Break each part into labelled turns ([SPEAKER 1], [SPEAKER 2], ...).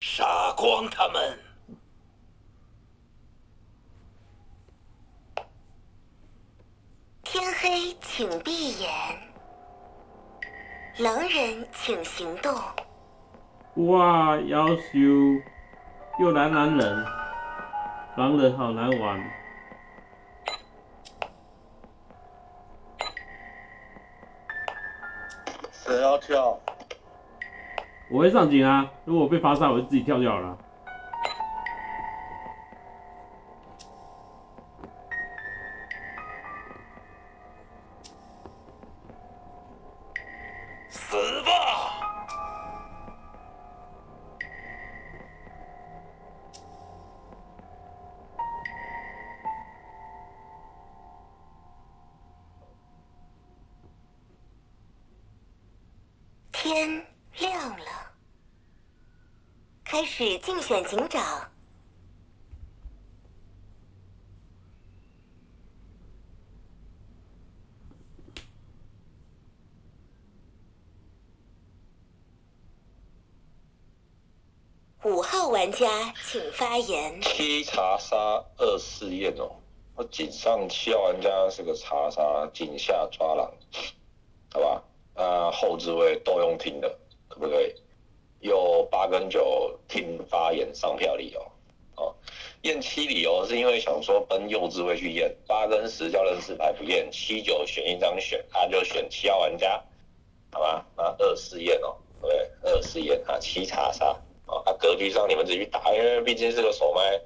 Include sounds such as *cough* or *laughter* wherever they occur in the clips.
[SPEAKER 1] 杀光他们！
[SPEAKER 2] 天黑，请闭眼。狼人，请行动。
[SPEAKER 3] 哇，要求又来狼人，狼人好难玩。
[SPEAKER 4] 谁要跳？
[SPEAKER 3] 我会上警啊，如果我被发杀，我就自己跳就好了。
[SPEAKER 2] 玩家请发言。
[SPEAKER 4] 七查杀二试验哦，我井上七号玩家是个查杀，井下抓狼，好吧？那后置位都用听的，可不可以？有八跟九听发言上票理由，哦，验七理由是因为想说奔右置位去验，八跟十叫认识牌不验，七九选一张选，他就选七号玩家，好吧？那二试验哦，对，二试验啊，七查杀。啊，格局上你们自己去打，因为毕竟是个手麦，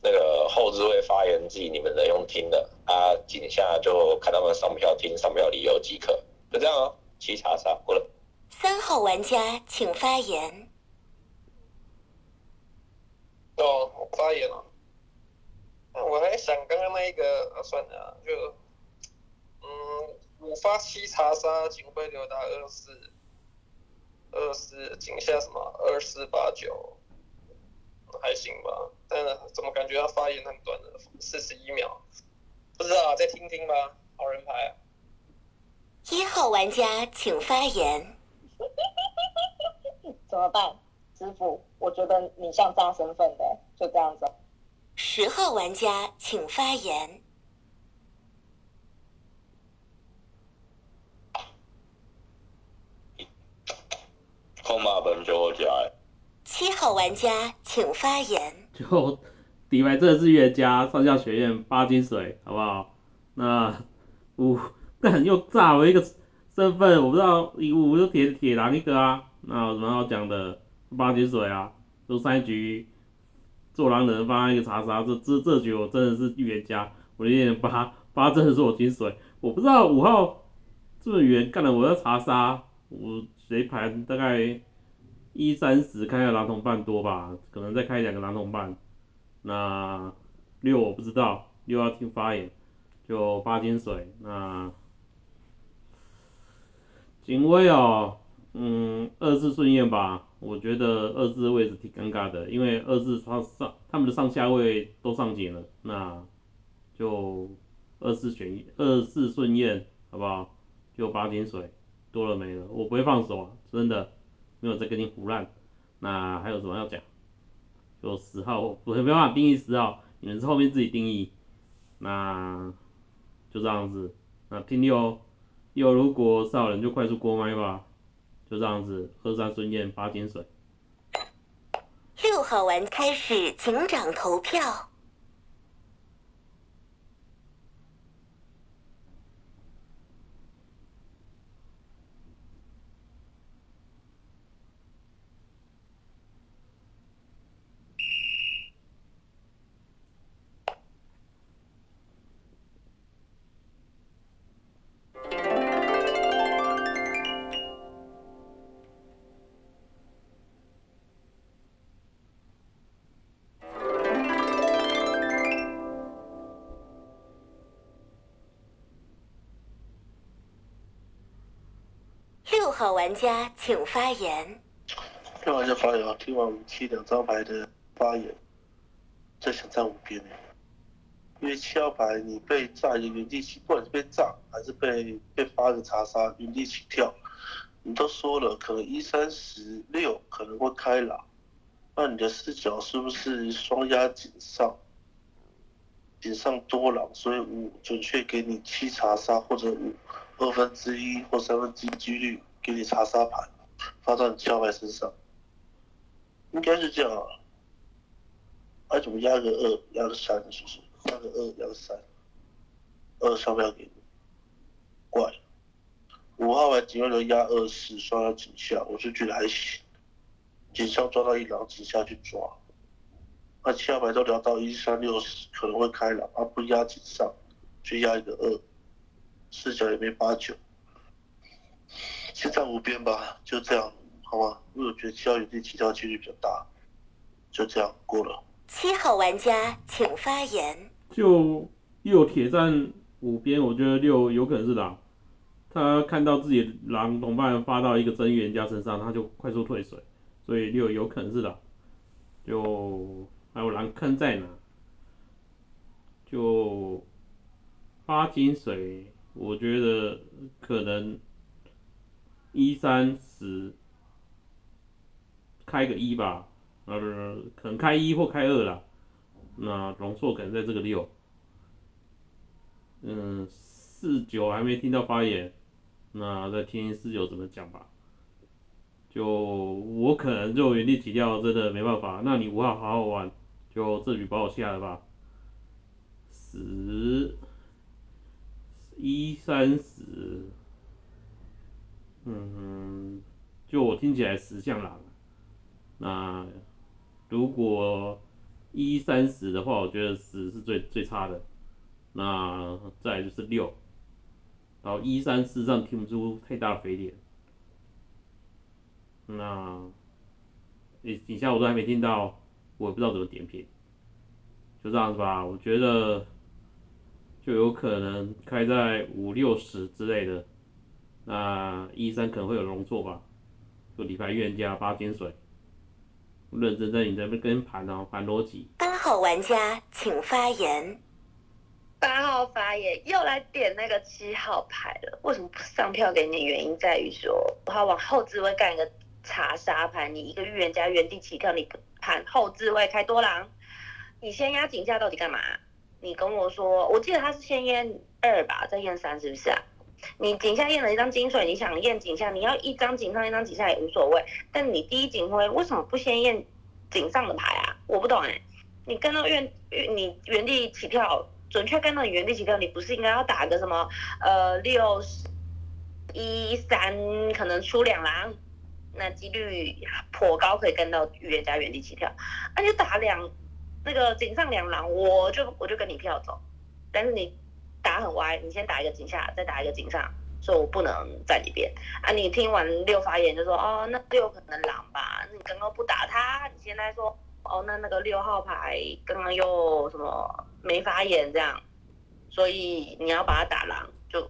[SPEAKER 4] 那个后置位发言自己你们能用听的，啊，井下就看他们上票听上票理由即可，就这样哦，七查杀过了。
[SPEAKER 2] 三号玩家请发言。
[SPEAKER 5] 哦，我发言了。那我还想刚刚那一个，啊，算了啊，就，嗯，五发七查杀，警徽留达二四。二四井下什么二四八九，还行吧，但怎么感觉他发言很短的，四十一秒，不知道再听听吧，好人牌。
[SPEAKER 2] 一号玩家请发言。*laughs*
[SPEAKER 6] 怎么办，师傅？我觉得你像炸身份的，就这样子。
[SPEAKER 2] 十号玩家请发言。
[SPEAKER 4] 空马本就加。
[SPEAKER 2] 七号玩家请发言。
[SPEAKER 3] 就底牌这是预加上下学院八金水，好不好？那五干又炸了一个身份，我不知道五就铁铁狼一个啊，那有什么好讲的？八金水啊，就上一局做狼人发一个查杀，这这这局我真的是预言家，我有点八八真的是我金水，我不知道五号这么远干了我要查杀，我。谁盘大概一三十，开个狼同半多吧，可能再开两个狼同半。那六我不知道，六要听发言，就八金水。那警卫哦，嗯，二字顺验吧，我觉得二字位置挺尴尬的，因为二字他上他们的上下位都上警了，那就二字选一，二字顺验，好不好？就八金水。多了没了，我不会放手啊，真的没有在跟你胡乱。那还有什么要讲？就十号，我没办法定义十号，你们是后面自己定义。那就这样子。那听六，六如果少人就快速过麦吧。就这样子，喝三孙燕八斤水。
[SPEAKER 2] 六号玩开始警长投票。玩家请发言。
[SPEAKER 7] 六号玩家发言啊，听完五七两张牌的发言，再想站五边因为七号牌你被炸一个原地起，不管是被炸还是被被发个查杀，原地起跳，你都说了可能一三十六可能会开狼，那你的视角是不是双压井上？井上多狼，所以五准确给你七查杀，或者五二分之一或三分之一几率给你查杀盘，发到你桥牌身上，应该是这样啊。还怎么压个二，压个三，是不是？压个二，压个三，二上票给你，怪。五号牌警卫流压二四，双压井下，我是觉得还行。警上抓到一狼，井下去抓。那七号牌都聊到一三六四，可能会开狼，而不压井上，就压一个二，视角也没八九。先站五边吧，就这样，好吗？因为我觉得七号有地起跳几率比较大，就这样过了。
[SPEAKER 2] 七号玩家请发言。
[SPEAKER 3] 就六铁站五边，我觉得六有可能是狼。他看到自己的狼同伴发到一个真预言家身上，他就快速退水，所以六有可能是狼。就还有狼坑在哪？就八金水，我觉得可能一三十开个一吧，呃，可能开一或开二啦。那容错可能在这个六，嗯，四九还没听到发言，那再听四九怎么讲吧。就我可能就原地起跳，真的没办法。那你五号好好玩，就这局把我下了吧。十一三十，嗯，就我听起来十像狼。那如果一三十的话，我觉得十是最最差的。那再就是六，然后一三四上听不出太大的肥点。那，你底下我都还没听到，我也不知道怎么点评，就这样子吧。我觉得就有可能开在五六十之类的，那一三可能会有容错吧。就礼拜预加八金水，认真在你这边跟盘哦，盘逻辑。
[SPEAKER 2] 八号玩家请发言。
[SPEAKER 8] 八号发言又来点那个七号牌了，为什么不上票给你？原因在于说，他往后置位干一个。查杀牌，你一个预言家原地起跳，你盘后置位开多狼，你先压井下到底干嘛？你跟我说，我记得他是先验二吧，再验三是不是啊？你井下验了一张金水，你想验井下，你要一张井上一张井下也无所谓，但你第一警徽为什么不先验井上的牌啊？我不懂哎，你跟到原你原地起跳，准确跟到你原地起跳，你不是应该要打个什么呃六一三，可能出两狼？那几率颇高，可以跟到预言家原地起跳，那就打两那个井上两狼，我就我就跟你票走。但是你打很歪，你先打一个井下，再打一个井上，说我不能在里边啊。你听完六发言就说哦，那六可能狼吧？你刚刚不打他，你现在说哦，那那个六号牌刚刚又什么没发言这样，所以你要把他打狼，就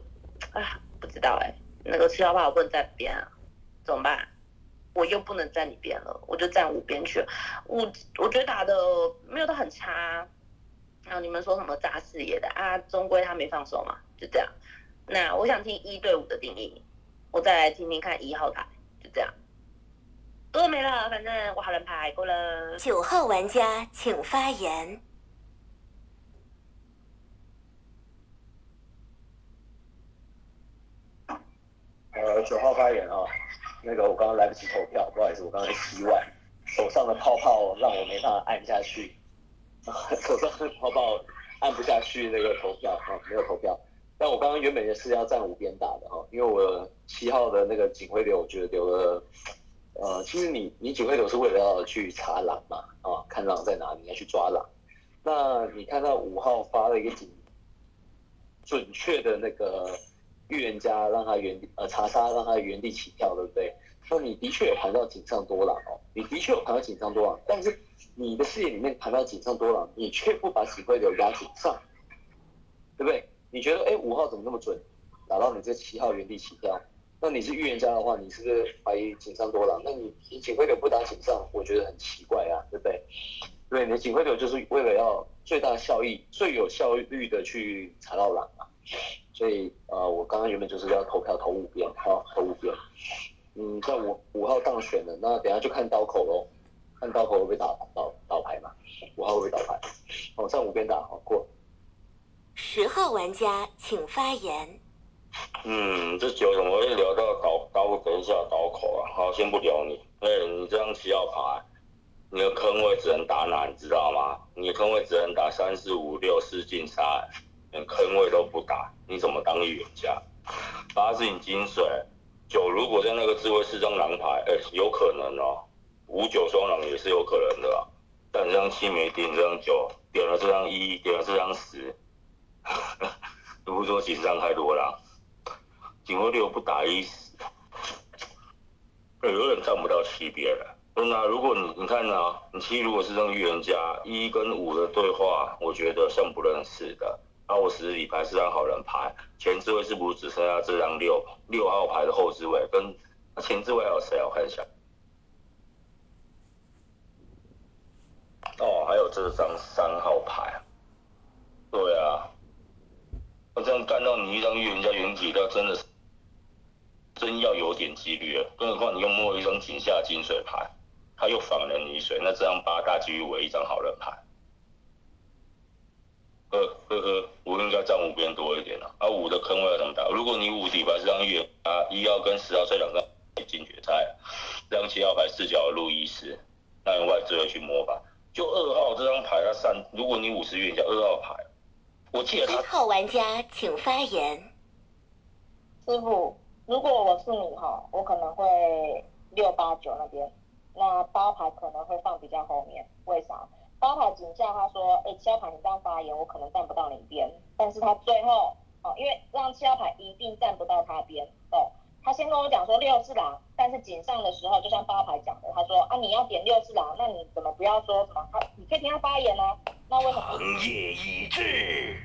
[SPEAKER 8] 啊不知道哎，那个七号牌我不能在边啊，怎么办？我又不能站你边了，我就站五边去了。我我觉得打的没有到很差，然后你们说什么炸视野的啊？终归他没放手嘛，就这样。那我想听一对五的定义，我再来听听看一号牌，就这样。都没了，反正我好人牌过了。
[SPEAKER 2] 九号玩家请发言。
[SPEAKER 9] 呃，九号发言啊。那个我刚刚来不及投票，不好意思，我刚才洗碗，手上的泡泡让我没办法按下去，手上的泡泡按不下去那个投票啊，没有投票。但我刚刚原本也是要站五边打的哈，因为我七号的那个警徽流，我觉得留了，呃，其实你你警徽流是为了要去查狼嘛，啊，看狼在哪里，要去抓狼。那你看到五号发了一个警，准确的那个。预言家让他原地呃查杀让他原地起跳，对不对？那你的确有盘到井上多狼哦，你的确有盘到井上多狼，但是你的视野里面盘到井上多狼，你却不把警徽流压井上，对不对？你觉得哎五号怎么那么准，打到你这七号原地起跳？那你是预言家的话，你是不是怀疑井上多狼？那你你警徽流不打井上，我觉得很奇怪啊，对不对？对，你的警徽流就是为了要最大效益、最有效率的去查到狼嘛。所以，呃，我刚刚原本就是要投票投五边，好，投五边。嗯，在五五号当选了，那等下就看刀口喽。看刀口会不会打倒倒牌嘛？五号会不会倒牌？哦，上五边打，好过。
[SPEAKER 2] 十号玩家请发言。
[SPEAKER 1] 嗯，这酒怎么会聊到倒刀等一下刀口啊？好，先不聊你。哎，你这张七号牌，你的坑位只能打哪？你知道吗？你的坑位只能打三四五六四进三，连坑位都不打，你怎么当预言家？八是你金水，九如果在那个智慧四张狼牌，哎，有可能哦。五九双狼也是有可能的，但这张七没点，这张九点了，这张一点了，这张十，*laughs* 不是说紧张太多了。警徽六不打一死，有点站不到七边了。真的，如果你你看呢，你七如果是张预言家，一跟五的对话，我觉得像不认识的。那我十里牌是张好人牌，前置位是不是只剩下这张六六号牌的后置位？跟前置位还有谁？我看一下。哦，还有这张三号牌。对啊，那这样干到你一张预言家原底，那真的是。真要有点几率了，更何况你又摸一张井下金水牌，他又仿人泥水，那这张八大几率为一张好人牌。呵呵呵，我应该占五边多一点了。啊，五的坑位要怎么打？如果你五底牌是张月啊，一号跟十号这两个进决赛，这张七号牌四角路易斯，那用外置位去摸吧。就二号这张牌，它上，如果你五十元加二号牌，我记得他。
[SPEAKER 2] 一号玩家请发言。
[SPEAKER 6] 师傅。如果我是你哈，我可能会六八九那边，那八牌可能会放比较后面。为啥？八牌井下他说，哎，七号牌你这样发言，我可能站不到你边。但是他最后哦，因为这张七号牌一定站不到他边哦。他先跟我讲说六是狼，但是井上的时候，就像八牌讲的，他说啊，你要点六是狼，那你怎么不要说什么？他你可以听他发言啊。那为什么？
[SPEAKER 10] 行业已至。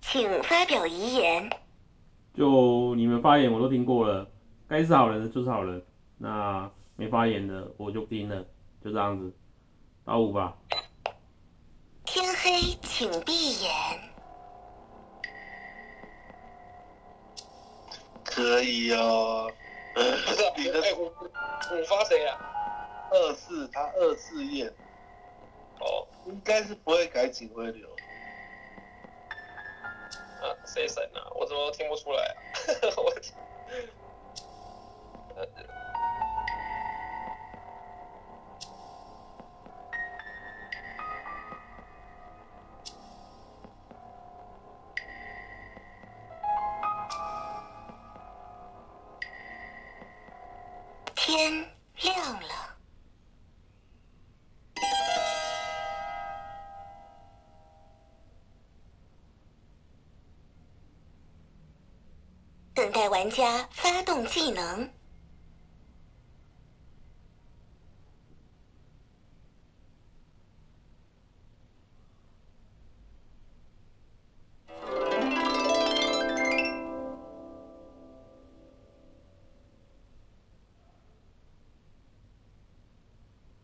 [SPEAKER 2] 请发表遗言。
[SPEAKER 3] 就你们发言我都听过了，该是好人的就是好人，那没发言的我就不听了，就这样子，打五吧。
[SPEAKER 2] 天黑，请闭眼。
[SPEAKER 7] 可以哦。
[SPEAKER 5] 不是，*laughs* 你的五五发谁呀？
[SPEAKER 7] 二四，他二四验。
[SPEAKER 5] 哦，
[SPEAKER 7] 应该是不会改警徽流。
[SPEAKER 5] 啊，谁神啊？我怎么都听不出来啊？*laughs* 我
[SPEAKER 2] 玩家发动技能。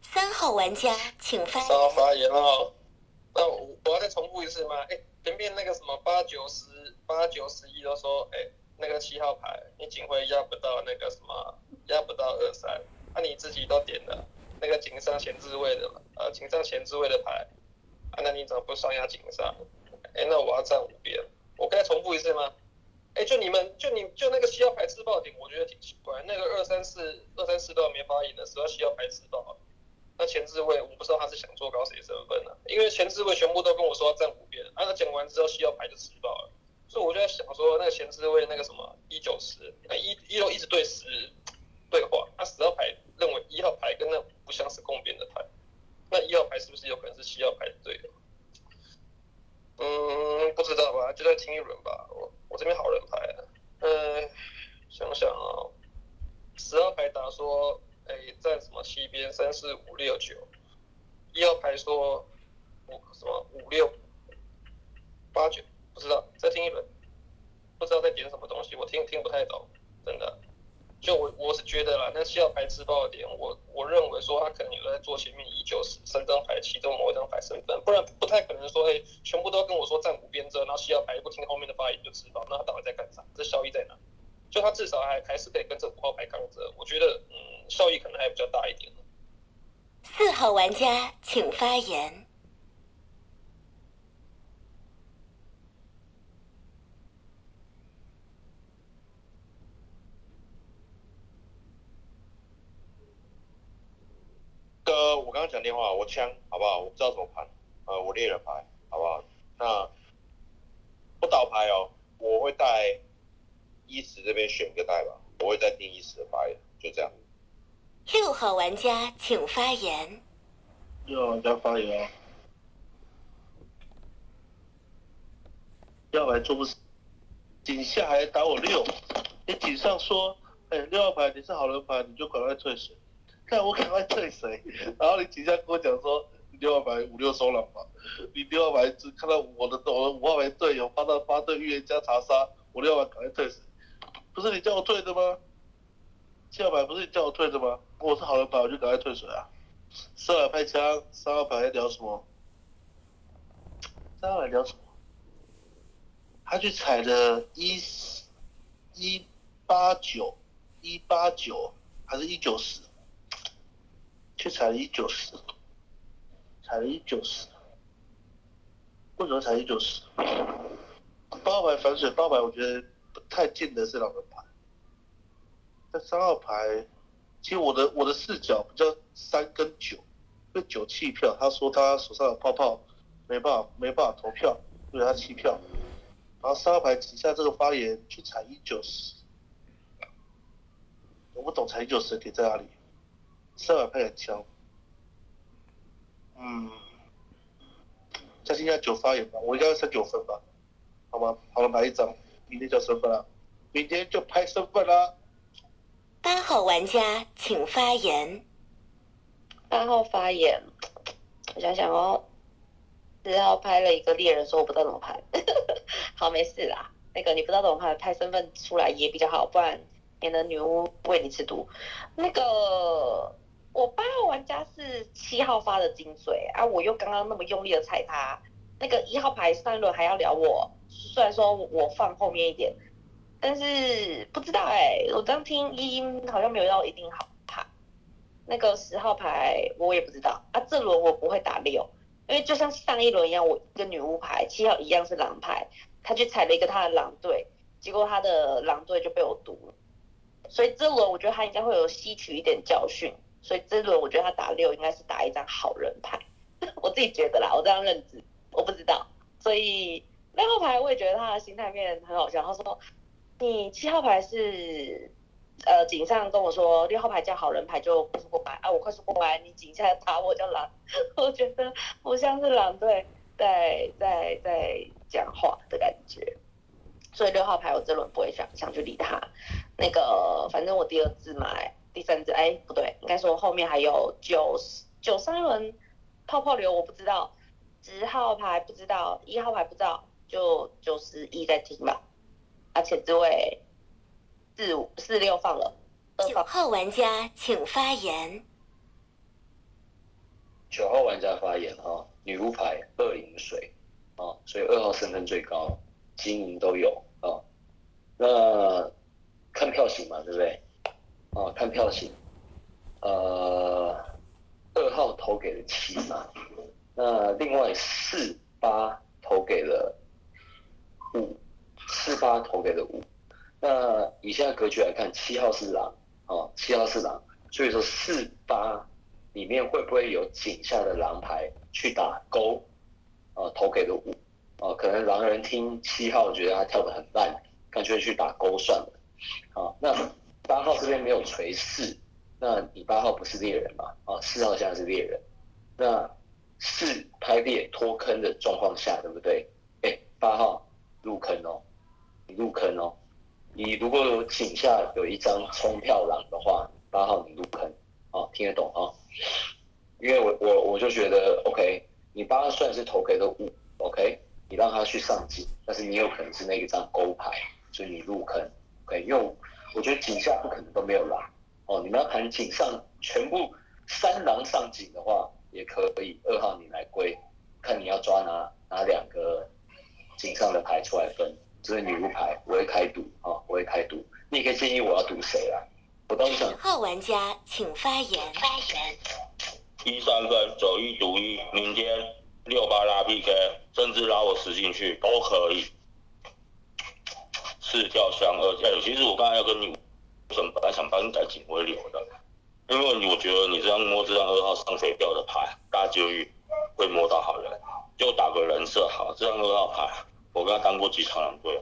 [SPEAKER 2] 三号玩家，请发。
[SPEAKER 5] 三号发言哦。那我我要再重复一次吗？哎，前面那个什么八九十。八九十一都说，哎，那个七号牌你警徽压不到那个什么，压不到二三，那你自己都点了那个警上前置位的，呃，警上前置位的牌，啊，那你怎么不双压警上？哎，那我要站五边，我可以重复一次吗？哎，就你们，就你就那个七号牌自爆点，我觉得挺奇怪，那个二三四二三四都没发言的时候，七号牌自爆，那前置位我不知道他是想做高谁身份呢？因为前置位全部都跟我说要站五边，啊，他讲完之后七号牌就自爆了。所以我就在想说，那个前置位那个什么一九十，那一一楼一直对十对话，那十号牌认为一号牌跟那不像是共边的牌，那一号牌是不是有可能是七号牌对的？嗯，不知道吧，就再听一轮吧。我我这边好人牌，啊嗯，想想啊，十号牌打说，哎，在什么七边三四五六九，一号牌说五什么五六八九。不知道，再听一轮，不知道在点什么东西，我听听不太懂，真的。就我我是觉得啦，那七号牌自爆点，我我认为说他可能有在做前面一九十三张牌其中某一张牌身份，不然不太可能说，哎，全部都跟我说站五边遮，然后七号牌不听后面的发言就自爆，那他到底在干啥？这效益在哪？就他至少还还是可以跟这五号牌刚着，我觉得嗯，效益可能还比较大一点。
[SPEAKER 2] 四号玩家请发言。
[SPEAKER 11] 哥，我刚刚讲电话，我枪好不好？我不知道怎么盘，呃，我猎人牌好不好？那不倒牌哦，我会带一十这边选一个带吧，我会再定一十的发言，就这样。
[SPEAKER 2] 六号玩家请发言。
[SPEAKER 7] 六号玩家发言啊。要来做不死，井下还打我六，你井上说，哎，六号牌你是好人牌，你就赶快退水。看我赶快退谁？然后你底下跟我讲说，你六号牌五六收了嘛？你六号牌只看到我的我的五号牌队友发到发队预言家查杀，我六号牌赶快退谁？不是你叫我退的吗？七号牌不是你叫我退的吗？我是好人牌，我就赶快退水啊！四号牌枪，三号牌聊什么？三号牌聊什么？他去踩的一一八九一八九还是一九十？去踩一九十，踩一九十，为什么踩一九十？八号牌反水，八号牌我觉得不太近的是两个牌。那三号牌，其实我的我的视角比较三跟九，因为九弃票，他说他手上有泡泡，没办法没办法投票，所以他弃票。然后三号牌底下这个发言去踩一九十，我不懂踩一九十点在哪里。三百配很强，嗯，加应该九发言吧，我应该是九分吧，好吗？好了，买一张，明天就身份了，明天就拍身份了。
[SPEAKER 2] 八号玩家请发言。
[SPEAKER 8] 八号发言，我想想哦，四号拍了一个猎人，说我不知道怎么拍，*laughs* 好，没事啦。那个你不知道怎么拍，拍身份出来也比较好，不然免得女巫喂你吃毒。那个。我八号玩家是七号发的精髓啊！我又刚刚那么用力的踩他，那个一号牌上一轮还要聊我，虽然说我放后面一点，但是不知道哎，我刚听一音好像没有要一定好牌。那个十号牌我也不知道啊，这轮我不会打六，因为就像上一轮一样，我跟女巫牌七号一样是狼牌，他去踩了一个他的狼队，结果他的狼队就被我毒了，所以这轮我觉得他应该会有吸取一点教训。所以这轮我觉得他打六应该是打一张好人牌，我自己觉得啦，我这样认知，我不知道。所以六号牌我也觉得他的心态面很好笑。他说：“你七号牌是呃井上跟我说六号牌叫好人牌就快速过牌啊，我快速过牌，你井下打我叫狼，*laughs* 我觉得不像是狼队在在在讲话的感觉。所以六号牌我这轮不会想想去理他。那个反正我第二次买。”第三只哎不对，应该说后面还有九九三轮泡泡流我不知道，十号牌不知道，一号牌不知道，就九十一在听吧。而且这位四五四六放了。
[SPEAKER 2] 九号玩家请发言。
[SPEAKER 9] 九号玩家发言哈，女巫牌二银水啊，所以二号身份最高，金银都有啊。那看票型嘛，对不对？啊，看票型，呃，二号投给了七嘛，那另外四八投给了五，四八投给了五，那以现在格局来看，七号是狼，啊，七号是狼，所以说四八里面会不会有井下的狼牌去打勾，啊，投给了五，啊，可能狼人听七号觉得他跳的很烂，干脆去打勾算了，啊，那。八号这边没有锤四，那你八号不是猎人嘛？啊，四号现在是猎人，那四拍猎脱坑的状况下，对不对？哎，八号入坑哦，你入坑哦，你如果有井下有一张冲票狼的话，八号你入坑，哦，听得懂啊？因为我我我就觉得，OK，你八号算是投给了五，OK，你让他去上井，但是你有可能是那一张勾牌，所以你入坑，OK，用。我觉得井下不可能都没有狼哦，你们要谈井上全部三狼上井的话也可以。二号你来归，看你要抓哪哪两个井上的牌出来分。这是女巫牌，我会开赌啊，我会开赌。你也可以建议我要赌谁啊？我倒是
[SPEAKER 2] 号玩家请发言。发言。
[SPEAKER 1] 一三分走一赌一，明天六八拉 PK，甚至拉我十进去都可以。四跳箱二跳，其实我刚才要跟你，本来想帮你改警徽流的，因为我觉得你这样摸这张二号上水掉的牌，大几率会摸到好人，就打个人设好。这张二号牌，我跟他当过几场狼队，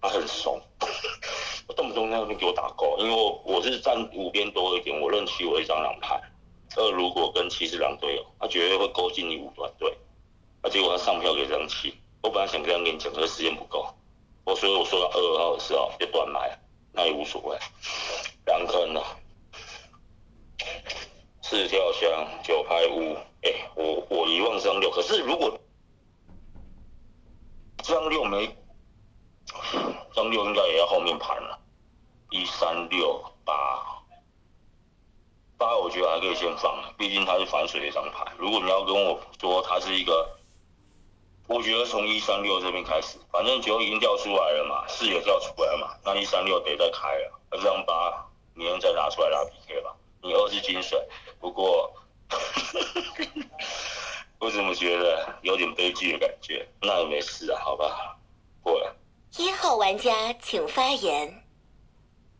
[SPEAKER 1] 他很怂，*laughs* 我动不动在那边给我打勾，因为我是站五边多一点，我认七我一张狼牌，二如果跟七是狼队友，他绝对会勾进你五段队，那结果他上票给张七，我本来想这样跟你讲，可是时间不够。我所以我说到二号的时候就断麦，那也无所谓。两坑了，四跳箱九拍五，哎，我我遗忘这张六，可是如果这张六没，张六应该也要后面盘了，一三六八，八我觉得还可以先放，毕竟它是反水的一张牌。如果你要跟我说它是一个。我觉得从一三六这边开始，反正九已经掉出来了嘛，四也掉出来了嘛，那一三六得再开了，那这张八明天再拿出来拉 PK 吧。你二是金水，不过 *laughs* 我怎么觉得有点悲剧的感觉？那也没事啊，好吧，过了。
[SPEAKER 2] 一号玩家请发言。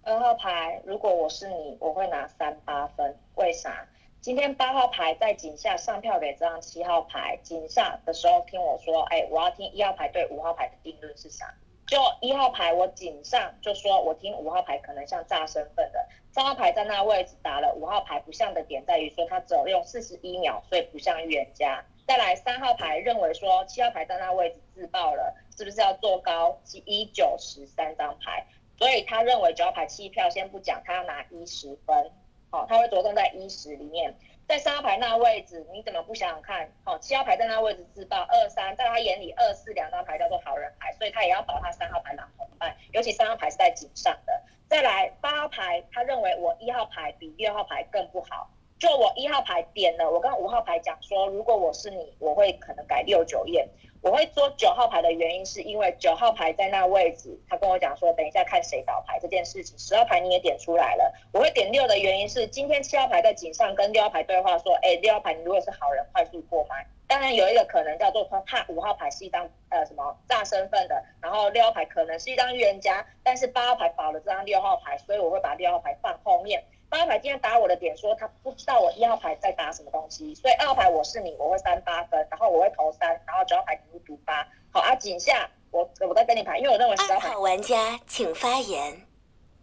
[SPEAKER 6] 二号牌，如果我是你，我会拿三八分，为啥？今天八号牌在井下上票给这张七号牌，井下的时候听我说，哎，我要听一号牌对五号牌的定论是啥？就一号牌我井上就说我听五号牌可能像炸身份的，三号牌在那位置打了五号牌不像的点在于说他只有用四十一秒，所以不像预言家。再来三号牌认为说七号牌在那位置自爆了，是不是要做高一九十三张牌？所以他认为九号牌弃票先不讲，他要拿一十分。哦，他会着重在一十里面，在三号牌那位置，你怎么不想想看？好，七号牌在那位置自爆，二三在他眼里二四两张牌叫做好人牌，所以他也要保他三号牌拿红牌，尤其三号牌是在井上的。再来八号牌，他认为我一号牌比六号牌更不好，就我一号牌点了，我跟五号牌讲说，如果我是你，我会可能改六九验。我会做九号牌的原因，是因为九号牌在那位置，他跟我讲说，等一下看谁倒牌这件事情。十号牌你也点出来了，我会点六的原因是，今天七号牌在井上跟六号牌对话说，哎，六号牌你如果是好人，快速过麦。当然有一个可能叫做他怕五号牌是一张呃什么炸身份的，然后六号牌可能是一张预言家，但是八号牌保了这张六号牌，所以我会把六号牌放后面。八号牌今天打我的点说他不知道我一号牌在打什么东西，所以二号牌我是你，我会三八分，然后我会投三，然后九号牌你会赌八。好啊，井下我我再跟你排，因为我认为十
[SPEAKER 2] 号玩家请发言。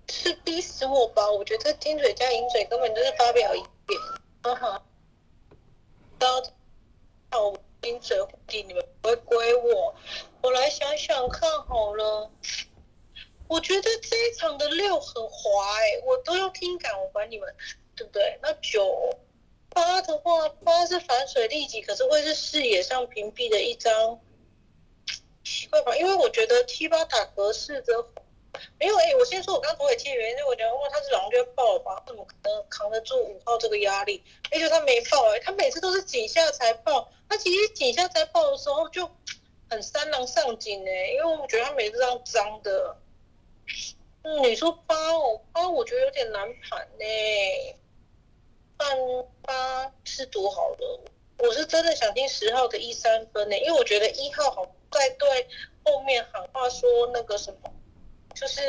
[SPEAKER 12] 是逼死我吧？我觉得金嘴加银嘴根本就是发表一点。嗯哼，到好金嘴护地，你们不会归我。我来想想看好了。我觉得这一场的六很滑哎，我都要听感，我管你们，对不对？那九八的话，八是反水利己，可是会是视野上屏蔽的一张，奇怪吧？因为我觉得七八打合适的，没有哎。我先说我刚投给七的原因，我觉得哇，他是狼就要爆吧？怎么可能扛得住五号这个压力？而且他没爆哎，他每次都是井下才爆，他其实井下才爆的时候就很三狼上井哎，因为我觉得他每次这样脏的。嗯，你说八哦，八我觉得有点难盘呢。半八是多好了，我是真的想听十号的一三分呢，因为我觉得一号好在对后面喊话说那个什么，就是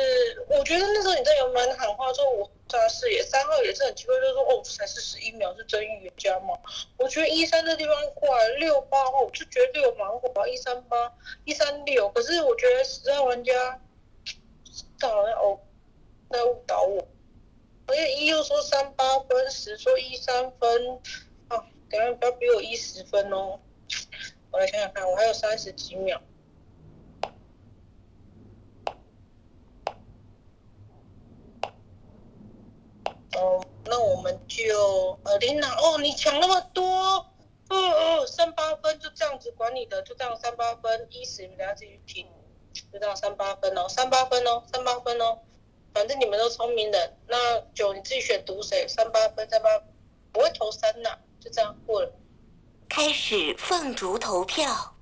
[SPEAKER 12] 我觉得那时候你在有门喊话说我扎视野，三号也是很奇怪，就说哦才是十一秒是真预言家嘛。我觉得一三这地方过来，六八号我就觉得六蛮火，一三八一三六，可是我觉得十号玩家。好像哦，在误导我。而且一又说三八分，十说一三分，啊，等下不要比我一十分哦。我来想想看，我还有三十几秒。哦，那我们就呃，琳娜，哦，你抢那么多，哦哦，三八分就这样子管你的，就这样三八分，一十你们家自己听。就这样三八分哦，三八分哦，三八分哦，反正你们都聪明的。那九你自己选读谁？三八分，三八，不会投三呐，就这样过了。
[SPEAKER 2] 开始放逐投票。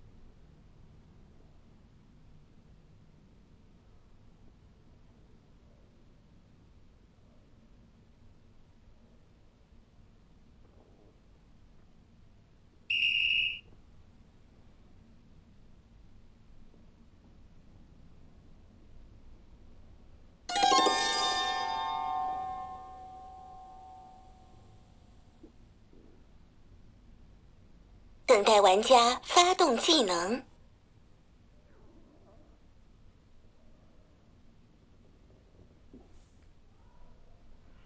[SPEAKER 2] 待玩家发动技能，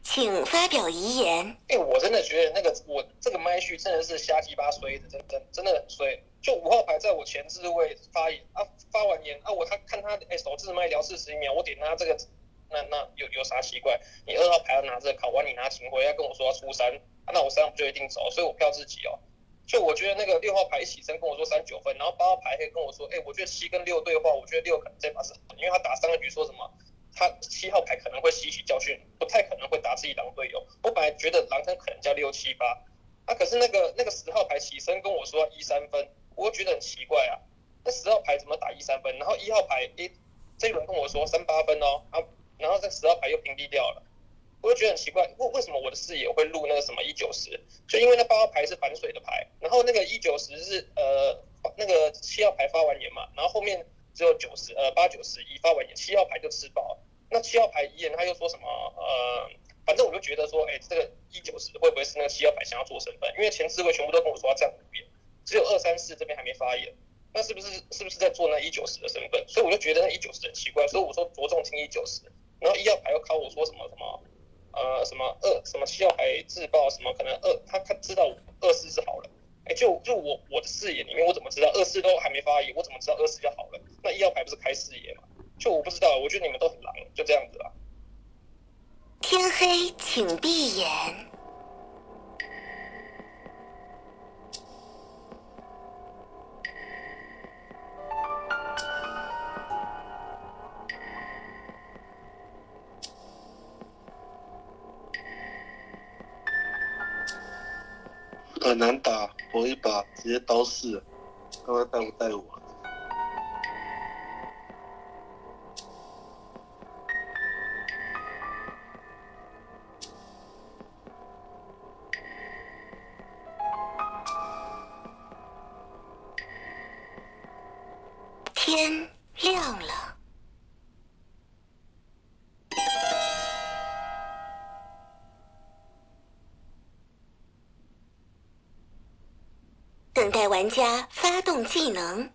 [SPEAKER 2] 请发表遗言。
[SPEAKER 5] 哎、我真的觉得那个我这个麦序真的是瞎鸡巴吹的，真真真的很衰。就五号牌在我前置位发言啊，发完言啊，我他看他哎、手自麦聊四十一秒，我点他这个，那那有有啥奇怪？你二号牌要拿这个考完，你拿警徽要跟我说要出山、那我三不就一定走？所以我票自己哦。就我觉得那个六号牌起身跟我说三九分，然后八号牌还跟我说，哎、我觉得七跟六对话，我觉得六可能这把是好，因为他打三个局说什么，他七号牌可能会吸取教训，不太可能会打自己狼队友。我本来觉得狼坑可能叫六七八，啊，可是那个那个十号牌起身跟我说一三分，我觉得很奇怪啊，那十号牌怎么打一三分？然后一号牌，诶、这一轮跟我说三八分哦，啊，然后这十号牌又屏蔽掉了。我就觉得很奇怪，为为什么我的视野会录那个什么一九十？就因为那八号牌是反水的牌，然后那个一九十是呃那个七号牌发完言嘛，然后后面只有九十呃八九十一发完言，七号牌就吃饱。那七号牌遗言他又说什么呃，反正我就觉得说，哎、这个一九十会不会是那个七号牌想要做身份？因为前四位全部都跟我说要站五边，只有二三四这边还没发言。那是不是是不是在做那一九十的身份？所以我就觉得那一九十很奇怪，所以我说着重听一九十，然后一号牌又考我说什么什么。呃，什么二什么七号牌自爆，什么可能二他他知道二四是好了，哎，就就我我的视野里面，我怎么知道二四都还没发言，我怎么知道二四就好了？那一号牌不是开视野吗？就我不知道，我觉得你们都很狼，就这样子啊。
[SPEAKER 2] 天黑，请闭眼。
[SPEAKER 7] 很难打，搏一把直接刀死，看他带不带我。
[SPEAKER 2] 等待玩家发动技能，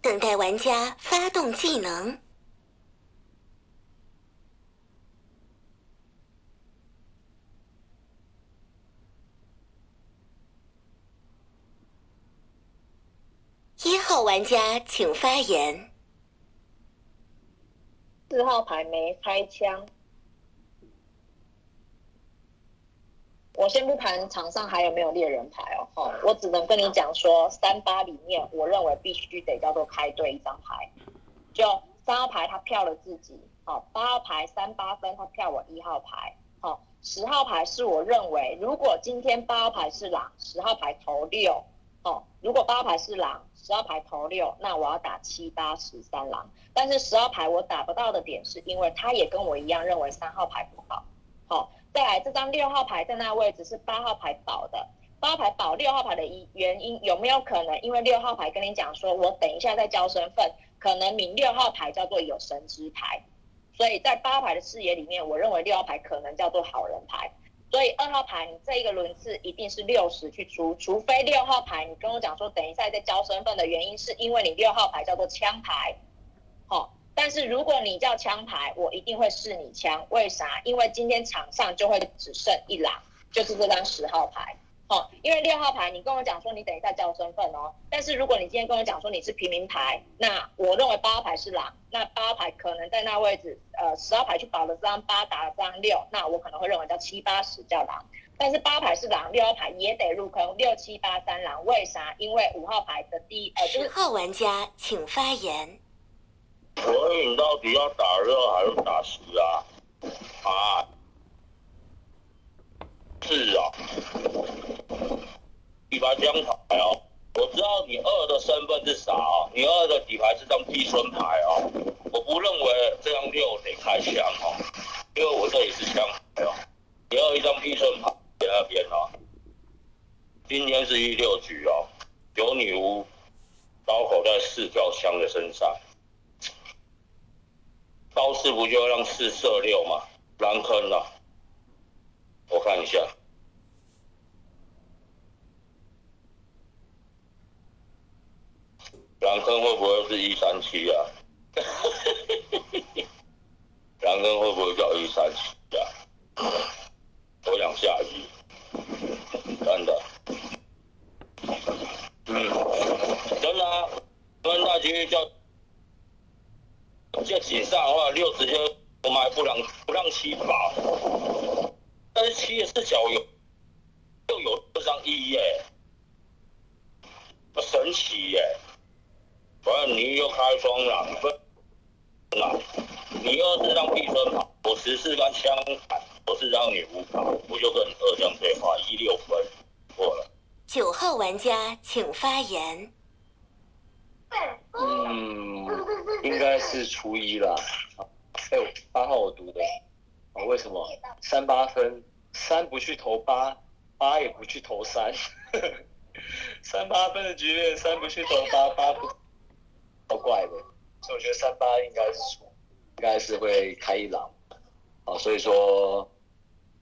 [SPEAKER 2] 等待玩家发动技能。一号玩家请发言。
[SPEAKER 6] 四号牌没开枪。我先不谈场上还有没有猎人牌哦，哦，我只能跟你讲说，三八里面，我认为必须得叫做开对一张牌。就三号牌他票了自己，好、八号牌三八分他票我一号牌，好、十号牌是我认为，如果今天八号牌是狼，十号牌投六，哦，如果八号牌是狼，十号牌投六，那我要打七八十三狼。但是十号牌我打不到的点，是因为他也跟我一样认为三号牌不好。好、再来这张六号牌在那位置是八号牌保的，八号牌保六号牌的一原因有没有可能？因为六号牌跟你讲说，我等一下再交身份，可能你六号牌叫做有神之牌，所以在八号牌的视野里面，我认为六号牌可能叫做好人牌。所以二号牌你这一个轮次一定是六十去出，除非六号牌你跟我讲说等一下再交身份的原因是因为你六号牌叫做枪牌，好、但是如果你叫枪牌，我一定会试你枪，为啥？因为今天场上就会只剩一狼，就是这张十号牌。好、因为六号牌你跟我讲说你等一下叫身份哦，但是如果你今天跟我讲说你是平民牌，那我认为八号牌是狼，那八号牌可能在那位置，呃，十号牌去保了这张八，打了这张六，那我可能会认为叫七八十叫狼。但是八号牌是狼，六号牌也得入坑，六七八三狼，为啥？因为五号牌的第一呃就是
[SPEAKER 2] 十号玩家请发言。
[SPEAKER 1] 所以你到底要打热还是打湿啊？啊？是啊，底牌枪牌哦，我知道你二的身份是啥哦，你二的底牌是张替身牌哦，我不认为这张六得开枪哦，因为我这里是枪牌哦，你二一张替身牌在那边哦，今天是一六局哦，有女巫刀口在四条枪的身上。高四不就要让四射六嘛？蓝坑啊，我看一下，蓝坑会不会是一三七啊？*laughs* 蓝坑会不会叫一三七啊？我想下雨，真的，嗯，真的啊，跟大区叫叫锦上的话，六十天我们还不让不让七八，但是七也是小有又有这张一耶，神奇耶！完了你又开双狼，不，那你又是让避春跑，我十四杆枪反，我是让女巫跑，我就跟二将对话，一六分过了。
[SPEAKER 2] 九号玩家请发言。
[SPEAKER 9] 嗯，应该是初一啦。哎，八号我读的。哦，为什么？三八分，三不去投八，八也不去投三。*laughs* 三八分的局面，三不去投八，八不，好怪的。所以我觉得三八应该是，应该是会开一狼。哦，所以说，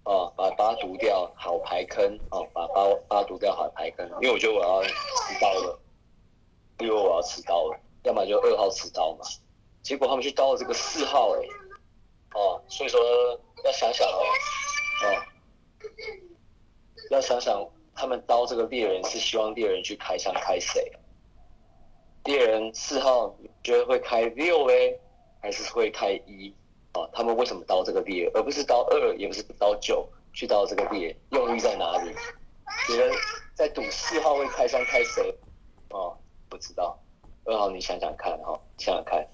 [SPEAKER 9] 哦，把八读掉，好排坑。哦，把八八读掉，好排坑。因为我觉得我要持刀了，因为我要持刀了，要么就二号持刀嘛。结果他们去刀了这个四号、欸，哦，所以说要想想哦，哦，要想想他们刀这个猎人是希望猎人去开枪开谁？猎人四号你觉得会开六 A 还是会开一？哦，他们为什么刀这个猎，而不是刀二，也不是刀九去刀这个猎？用意在哪里？觉得在赌四号会开枪开谁？哦，不知道。二号你想想看哈、哦，想想看，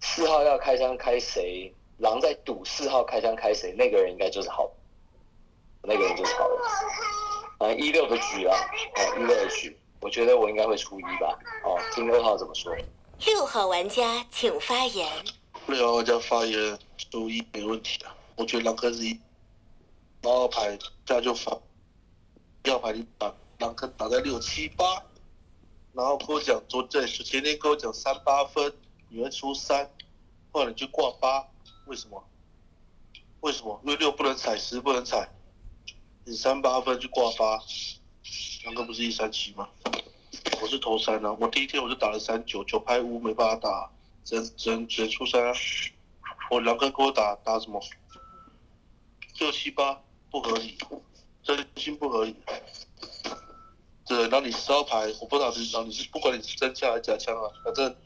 [SPEAKER 9] 四号要开枪开谁？狼在赌四号开枪开谁？那个人应该就是好，那个人就是好人。啊，一六的局啊，啊，一六的局，我觉得我应该会出一吧。哦，听二号怎么说？
[SPEAKER 2] 六号玩家请发言。
[SPEAKER 7] 六号玩家发言出一没问题的，我觉得狼坑是一，八号牌这样就发，一号牌你打狼坑打在六七八，然后跟我讲昨对前天跟我讲三八分你会出三，后来就挂八，为什么？为什么？因为六不能踩，十不能踩，你三八分就挂八，狼哥不是一三七吗？我是投三啊，我第一天我就打了三九，九拍五没办法打。只能只能只能出三啊！我狼哥给我打打什么？六七八不合理，真心不合理。对，然后你十号牌，我不知道你，然后你是不管你是真枪还是假枪啊，反正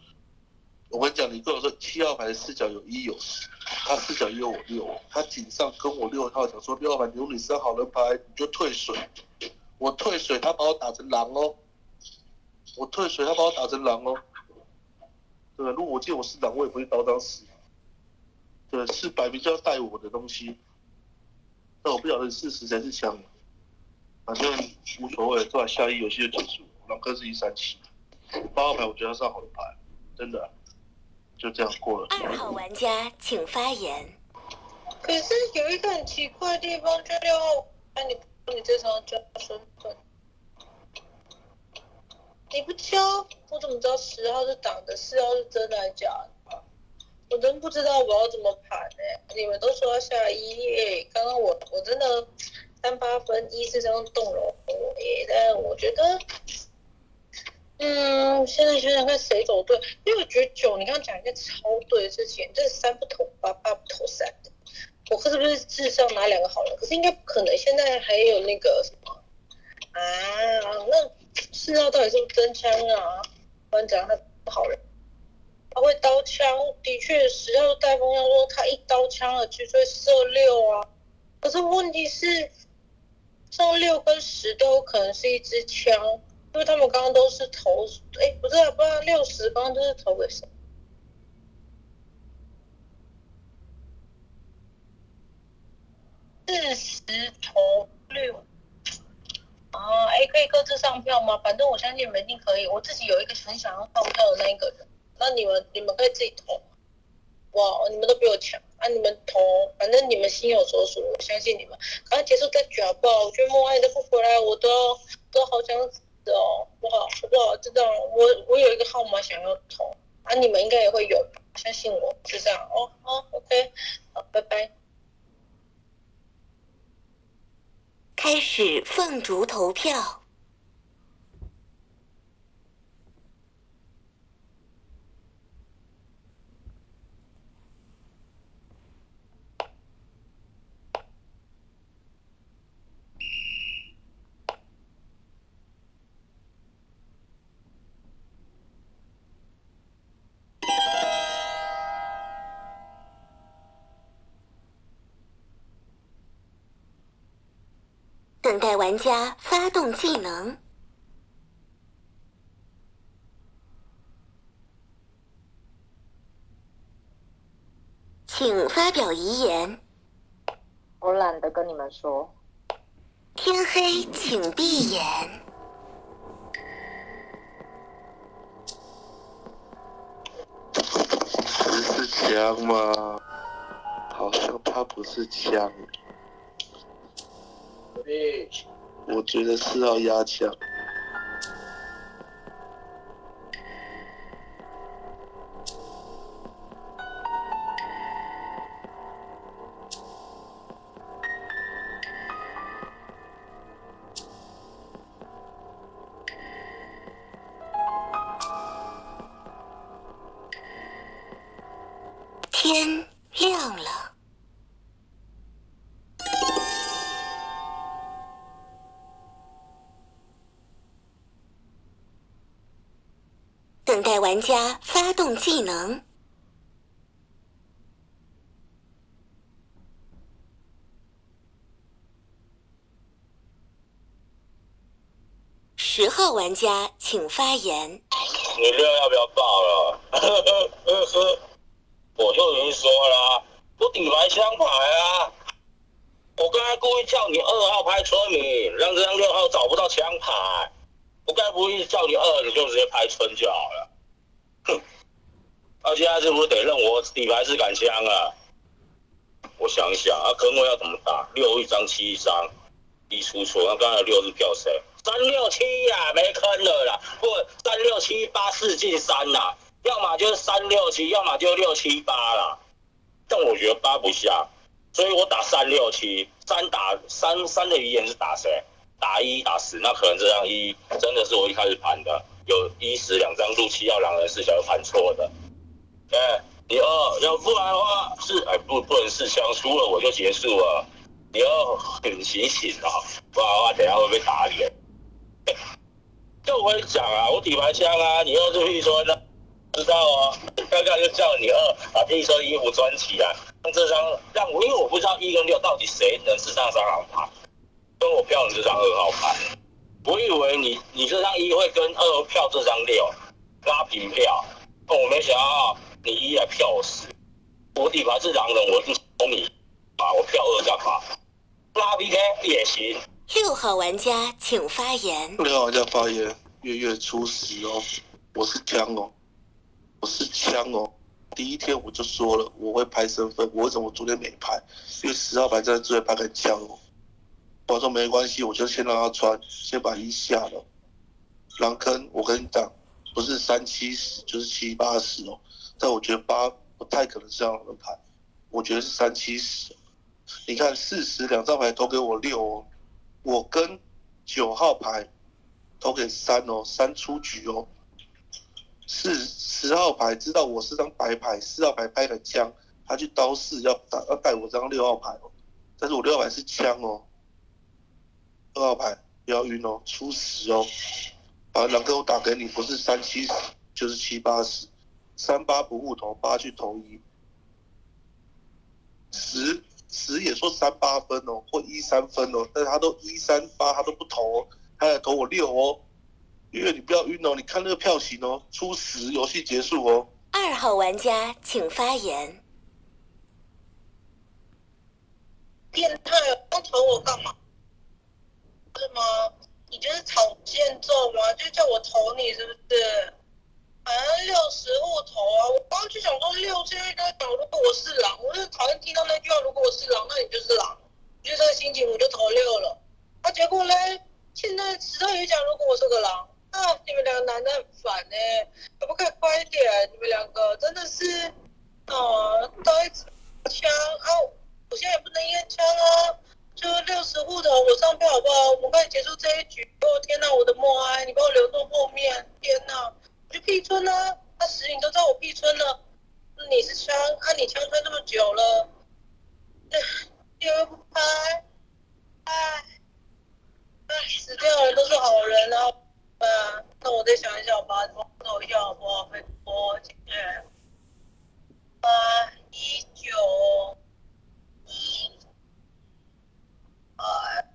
[SPEAKER 7] 我跟你讲，你跟我说七号牌的视角有一有十，他视角也有我六，他井上跟我六号讲说六号牌有你是好人牌，你就退水。我退水，他把我打成狼哦。我退水，他把我打成狼哦。对，如果我记得我是狼，我也不会刀当死。对，是摆明就要带我的东西。但我不晓得事实才是枪，反正无所谓，做完下一游戏就结束。狼哥是一三七，八号牌我觉得他是好的牌，真的，就这样过了。
[SPEAKER 2] 二号玩家请发言。
[SPEAKER 12] 可是有一个很奇怪的地方，就六号，那你你这张交身份，你不交，我怎么知道十号是挡的，四号是真的还是假的？我真不知道我要怎么盘哎、你们都说要下一哎，刚刚我我真的三八分一是这样动容我耶，但我觉得，嗯，现在想想看谁走对，因为我觉得九你刚刚讲一个超对的事情，这是三不投八，八不投三的。我是不是至少拿两个好人？可是应该不可能，现在还有那个什么啊？那四号到底是不是真枪啊？不然讲他不好人，他会刀枪，的确十号带风要说他一刀枪了，就会射六啊。可是问题是，上六跟十都可能是一支枪，因为他们刚刚都是投，哎，不是、啊，不知道六十刚刚都是投给谁？四十投六啊，哎，可以各自上票吗？反正我相信你们一定可以。我自己有一个很想要上票的那一个人，那你们你们可以自己投。哇，你们都比我强啊！你们同，反正你们心有所属，我相信你们。赶快结束再举好不好？我觉得莫爱都不回来，我都都好想死哦！我好，我好？知道我我有一个号码想要同啊，你们应该也会有，相信我，就这样哦哦，OK，好，拜拜。
[SPEAKER 2] 开始凤竹投票。等待玩家发动技能。请发表遗言。
[SPEAKER 6] 我懒得跟你们说。
[SPEAKER 2] 天黑，请闭眼。
[SPEAKER 7] 不是枪吗？好像他不是枪。我觉得是要压枪。
[SPEAKER 2] 等待玩家发动技能。十号玩家请发言。
[SPEAKER 1] 你六要不要爆了？*laughs* 我就已经说了，我底牌枪牌啊！我刚才故意叫你二号拍村民，让这张六号找不到枪牌。我刚才不是叫你二，你就直接拍村就好了。哼！那现在是不是得认我底牌是杆枪啊？我想一想啊，坑位要怎么打？六一张，七一张，一出错。那刚才六是票谁？三六七呀，没坑了啦。不，三六七八四进三啦。要么就是三六七，要么就六七八啦。但我觉得八不下，所以我打三六七。三打三三的遗言是打谁？打一打十，那可能这张一真的是我一开始盘的，有一十两张入七要狼人四小盘错的。哎，你二要不然的话是哎不不能四枪输了我就结束了。你要很醒醒啊，不然的话等下会被打脸。就我跟你讲啊，我底牌枪啊，你二是屁村的，知道哦。刚刚就叫你二把屁村衣服穿起来，让这张让我，因为我不知道一跟六到底谁能吃上三狼牌，跟我票你这张二号牌。我以为你你这张一会跟二票这张六拉平票，我没想到你一来票我死。我底牌是狼人，我是聪明啊，我票二干嘛？拉 PK 也行。
[SPEAKER 2] 六号玩家请发言。
[SPEAKER 7] 六号玩家发言，月月初十哦，我是枪哦，我是枪哦。第一天我就说了我会拍身份，我为什么昨天没拍？因为十号牌在最后拍个枪哦。我说没关系，我就先让他穿，先把一下了。狼坑，我跟你讲，不是三七十就是七八十哦。但我觉得八不太可能是让人牌，我觉得是三七十。你看四十两张牌投给我六哦。我跟九号牌投给三哦，三出局哦。是十号牌知道我是张白牌，四号牌拍了枪，他去刀四要打要带我张六号牌哦。但是我六号牌是枪哦，二号牌不要晕哦，出十哦。把狼哥我打给你，不是三七十就是七八十，三八不互投，八去投一，十。十也说三八分哦，或一三分哦，但是他都一三八，他都不投哦，他要投我六哦。月月你不要晕哦，你看那个票型哦，出十游戏结束哦。
[SPEAKER 2] 二号玩家请发言。
[SPEAKER 12] 变态哦，要投我干嘛？是吗？你就是草箭咒吗？就叫我投你是不是？反正六十户投啊！我刚刚就想说六，现在跟他讲，如果我是狼，我就讨厌听到那句话。如果我是狼，那你就是狼。就这个心情，我就投六了。啊，结果嘞，现在石头也讲，如果我是个狼，啊，你们两个男的很烦呢，可不可以快一点？你们两个真的是，啊，刀一枪啊！我现在也不能验枪啊，就六十户的，我上票好不好？
[SPEAKER 13] 我们快结束这一局。哦，天哪，我的默哀，你帮我留到后面。天哪，我去避村呢、啊？他十，你都在我避村了。你是枪，看、你枪穿这么久了，又不开，哎，哎，死掉的人都是好人啊。啊，那我再想一想吧，帮我一下
[SPEAKER 14] 好不好？拜托，谢
[SPEAKER 12] 谢。八一九。哎，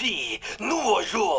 [SPEAKER 12] 19